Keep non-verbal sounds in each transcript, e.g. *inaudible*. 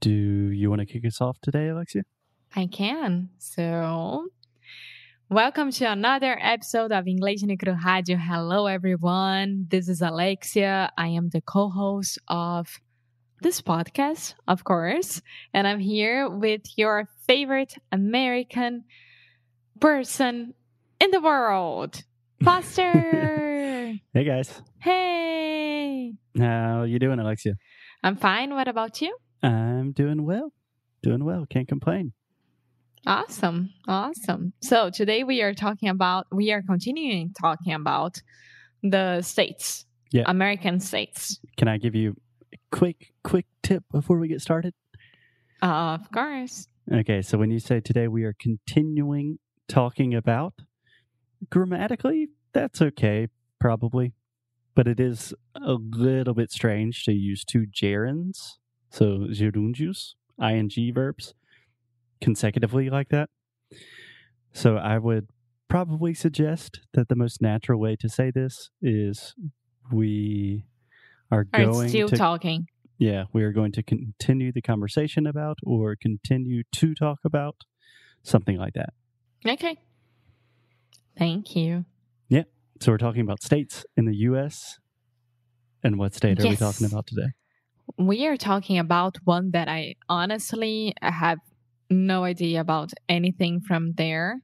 Do you want to kick us off today, Alexia? I can. So, welcome to another episode of English no Cru Rádio. Hello, everyone. This is Alexia. I am the co host of this podcast, of course. And I'm here with your favorite American person in the world, *laughs* Foster. Hey, guys. hey. How you doing, Alexia? I'm fine. What about you? I'm doing well. Doing well. Can't complain. Awesome. Awesome. So today we are talking about, we are continuing talking about the states, Yeah. American states. Can I give you a quick, quick tip before we get started? of course. Okay, so when you say today we are continuing talking about, grammatically, that's okay, probably. But it is a little bit strange to use two gerunds, so gerundios, ing verbs, consecutively like that. So I would probably suggest that the most natural way to say this is we are Are going still to talking. yeah, we are going to continue the conversation about or continue to talk about something like that. Okay. Thank you. Yeah. So we're talking about states in the US. And what state are we talking about today? We are talking about one that I honestly have no idea about anything from there.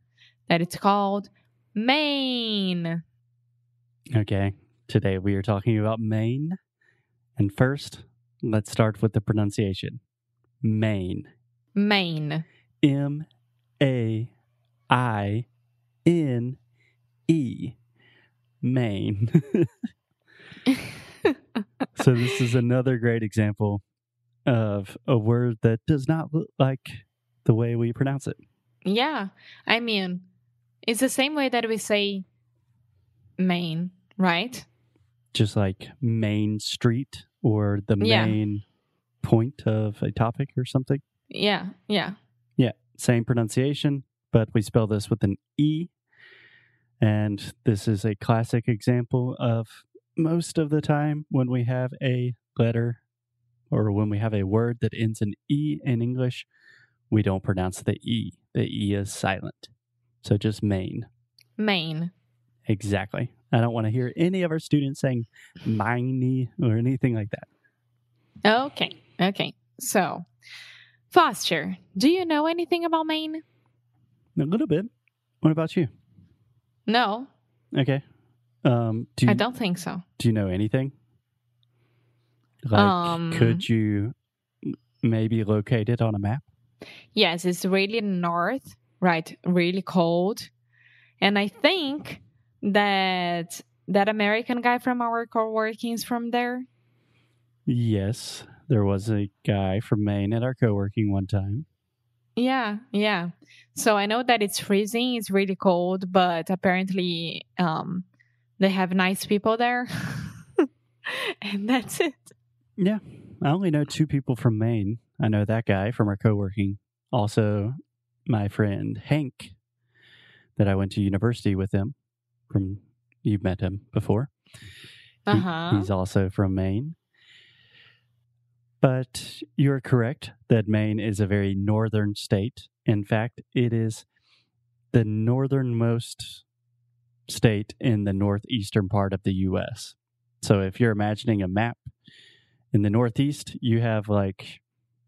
That it's called Maine. Okay. Today we are talking about Maine. And first, let's start with the pronunciation. Maine. Maine. M A I N E. Maine. *laughs* *laughs* so this is another great example of a word that does not look like the way we pronounce it. Yeah. I mean, it's the same way that we say Maine, right? Just like Main Street or the Yeah. main point of a topic or something. Yeah. Yeah. Yeah. Same pronunciation, but we spell this with an E. And this is a classic example of most of the time when we have a letter or when we have a word that ends in E in English, we don't pronounce the E. The E is silent. So just Maine. Maine. Exactly. I don't want to hear any of our students saying miney or anything like that. Okay. Okay. So, Foster, do you know anything about Maine? A little bit. What about you? No, Okay. Um, do you, I don't think so. do you know anything? Like, Um, could you maybe locate it on a map? Yes, it's really north, right? Really cold. And I think that that American guy from our co-working is from there. Yes, there was a guy from Maine at our co-working one time. Yeah, yeah. So I know that it's freezing, it's really cold, but apparently um they have nice people there. *laughs* and that's it. Yeah, I only know two people from Maine. I know that guy from our co-working. Also, my friend Hank, that I went to university with him. From you've met him before. Uh-huh. he's also from Maine. But you're correct that Maine is a very northern state. In fact, it is the northernmost state in the northeastern part of the U.S. So if you're imagining a map in the northeast, you have like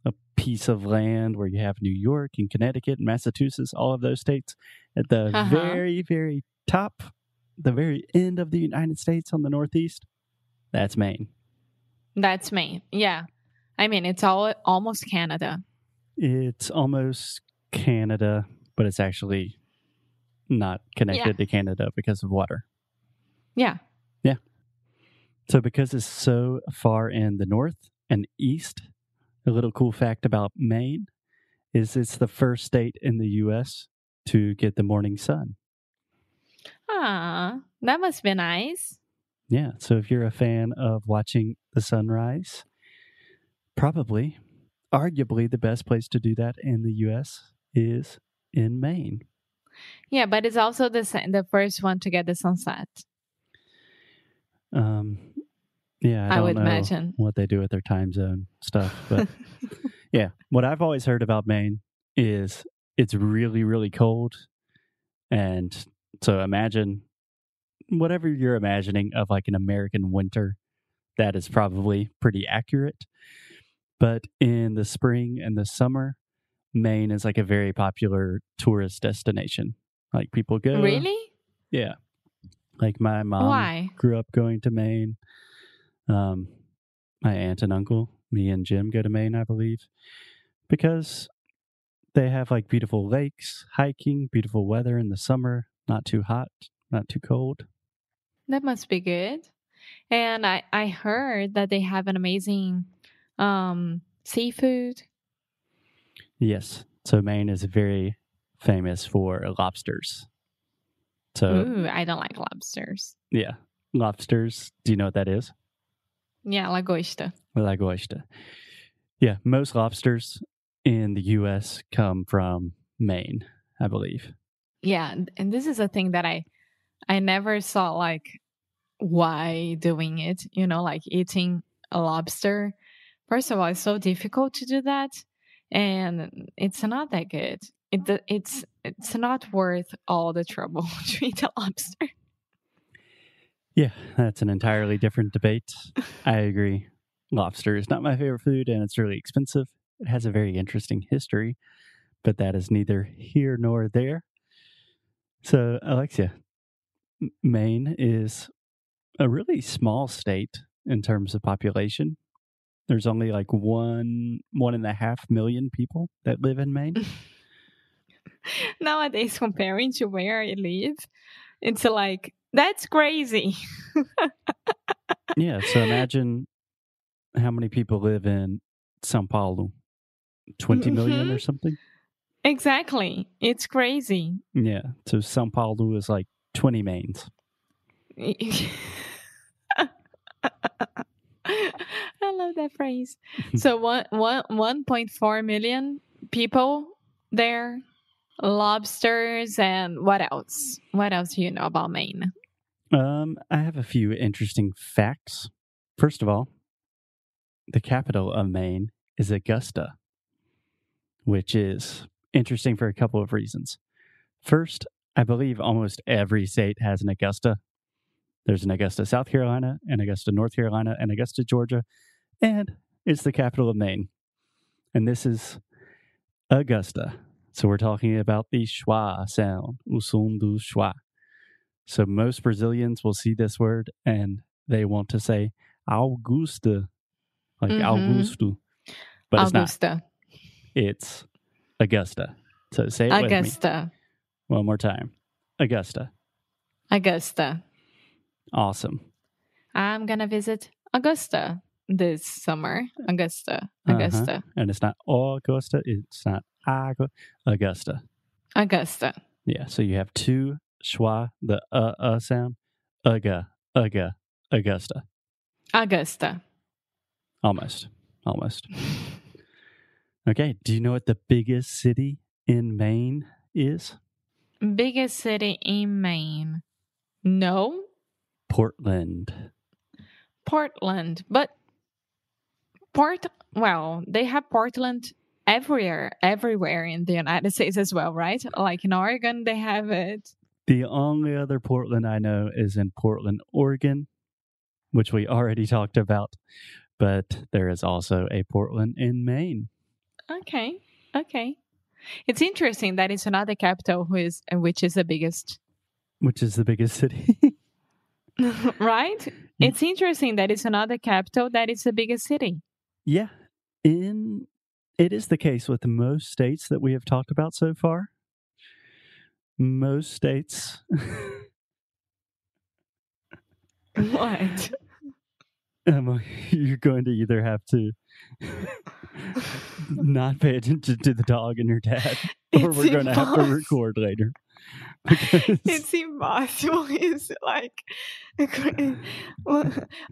a piece of land where you have New York and Connecticut and Massachusetts, all of those states. At the Uh-huh. very, very top, the very end of the United States on the northeast, that's Maine. That's Maine. Yeah. I mean, it's all almost Canada. It's almost Canada, but it's actually not connected to Canada because of water. Yeah. Yeah. So, because it's so far in the north and east, a little cool fact about Maine is it's the first state in the U.S. to get the morning sun. Ah, that must be nice. Yeah. So, if you're a fan of watching the sunrise, probably, arguably, the best place to do that in the U.S. is in Maine. Yeah, but it's also the the first one to get the sunset. Um, yeah, I, I don't would know imagine. what they do with their time zone stuff, but *laughs* Yeah. What I've always heard about Maine is it's really, really cold. And so imagine whatever you're imagining of like an American winter, that is probably pretty accurate. But in the spring and the summer, Maine is like a very popular tourist destination. Like people go. Really? Yeah. Like my mom Why? grew up going to Maine. Um, my aunt and uncle, me and Jim go to Maine, I believe, because they have like beautiful lakes, hiking, beautiful weather in the summer, not too hot, not too cold. That must be good. And I, I heard that they have an amazing um, seafood. Yes. So Maine is very famous for lobsters. So Ooh, I don't like lobsters. yeah, lobsters. Do you know what that is? Yeah, lagosta. Lagosta. Yeah, most lobsters in the U.S. come from Maine, I believe. Yeah, and- and this is a thing that I I never saw like why doing it, you know, like eating a lobster. First of all, it's so difficult to do that and it's not that good. It it's it's not worth all the trouble *laughs* to eat a lobster. Yeah, that's an entirely different debate. I agree. Lobster is not my favorite food and it's really expensive. It has a very interesting history, but that is neither here nor there. So, Alexia, Maine is a really small state in terms of population. There's only like one one and a half million people that live in Maine. *laughs* Nowadays comparing to where I live, it's like that's crazy. yeah, so *laughs* imagine how many people live in Sao Paulo. 20 million or mm-hmm. something? Exactly. It's crazy. Yeah. So Sao Paulo is like 20 mains. *laughs* I love that phrase. *laughs* so one one one point four million people there, lobsters, and what else? What else do you know about Maine? Um, I have a few interesting facts. First of all, the capital of Maine is Augusta, which is interesting for a couple of reasons. First, I believe almost every state has an Augusta. There's an Augusta, South Carolina, an Augusta, North Carolina, and Augusta, Georgia, and it's the capital of Maine. And this is Augusta. So we're talking about the schwa sound, o som do schwa. So most Brazilians will see this word and they want to say Augusta, like Mhm. Augusto, but it's not. Augusta. It's Augusta. So say it with me Augusta. one more time. Augusta. Augusta. Awesome. I'm gonna visit Augusta this summer. Augusta. Uh-huh. Augusta. And it's not Augusta. It's not Agu- Augusta. Augusta. Yeah. So you have two schwa, the uh uh sound. Uga, uga, Augusta. Augusta. Almost. Almost. Okay. Do you know what the biggest city in Maine is? Biggest city in Maine. No, Portland. Portland. But Port well, they have Portland everywhere, everywhere in the United States as well, right? Like in Oregon they have it. The only other Portland I know is in Portland, Oregon, which we already *laughs* talked about. But there is also a Portland in Maine. Okay. Okay. It's interesting that it's another capital who is which is the biggest. Which is the biggest city? *laughs* *laughs* right? Mm. It's interesting that it's another capital that is the biggest city. Yeah. In it is the case with most states that we have talked about so far. Most states *laughs* What? Emma, *laughs* um, *laughs* you're going to either have to not pay attention to the dog and your dad, or It's we're going to have to record later. It's impossible. It's like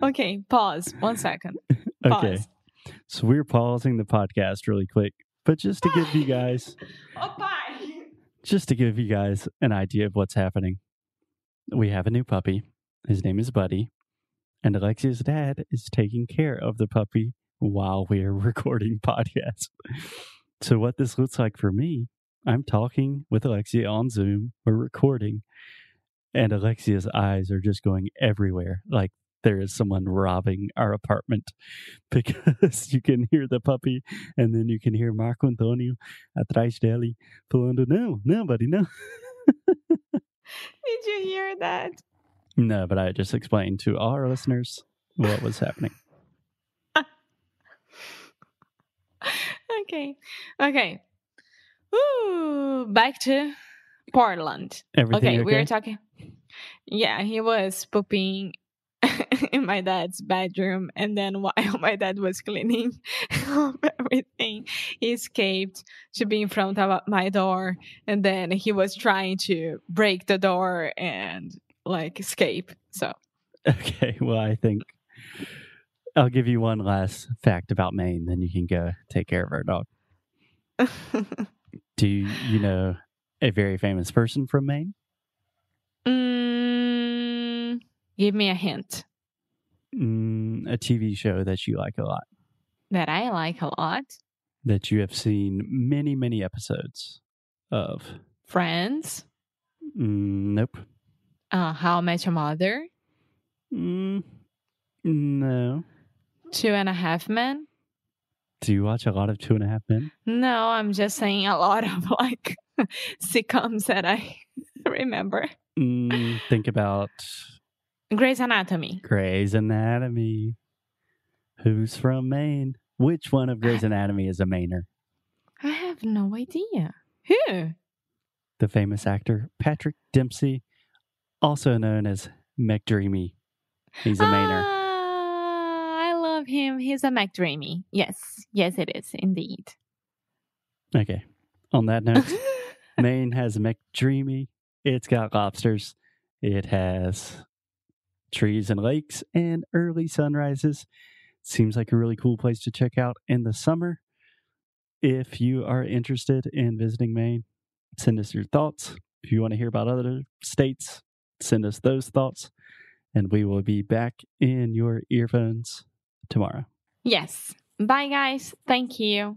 okay. Pause. One second. okay, Pause. So we're pausing the podcast really quick, but just to give you guys, *laughs* Oh, bye. just to give you guys an idea of what's happening, we have a new puppy. His name is Buddy, and Alexia's dad is taking care of the puppy while we are *laughs* recording podcasts. So, what this looks like for me, I'm talking with Alexia on Zoom. We're recording, and Alexia's eyes are just going everywhere. Like there is someone robbing our apartment *laughs* because you can hear the puppy, and then you can hear Marco Antonio atrás dele falando, não, não, buddy, no. Did you hear that? No, but I just explained to all our listeners what was happening. *laughs* okay. Okay. Ooh, back to Portland. Everything okay, okay? we were talking. Yeah, he was pooping *laughs* in my dad's bedroom, and then while *laughs* my dad was cleaning *laughs* everything, he escaped to be in front of my door, and then he was trying to break the door and like escape. So Okay, well, I think I'll give you one last fact about Maine, then you can go take care of our dog. Do you, you know a very famous person from Maine? mm, give me a hint Mm, a TV show that you like a lot, that I like a lot. that you have seen many, many episodes of. Friends, Mm, nope. uh, How I Met Your Mother, Mm, no. Two and a Half Men. Do you watch a lot of Two and a Half Men? No, I'm just saying a lot of *laughs* like sitcoms that I *laughs* remember. Mm, think about Grey's Anatomy. Grey's Anatomy. Who's from Maine? Which one of Grey's Anatomy is a Mainer? I have no idea. Who? The famous actor Patrick Dempsey, also known as McDreamy. He's a Mainer. Ah, I love him. He's a McDreamy. Yes, yes, it is indeed. Okay. On that note, *laughs* Maine has a McDreamy. It's got lobsters. It has trees and lakes and early sunrises. Seems like a really cool place to check out in the summer. If you are interested in visiting Maine, send us your thoughts. If you want to hear about other states, send us those thoughts. And we will be back in your earphones tomorrow. yes. Bye, guys. Thank you.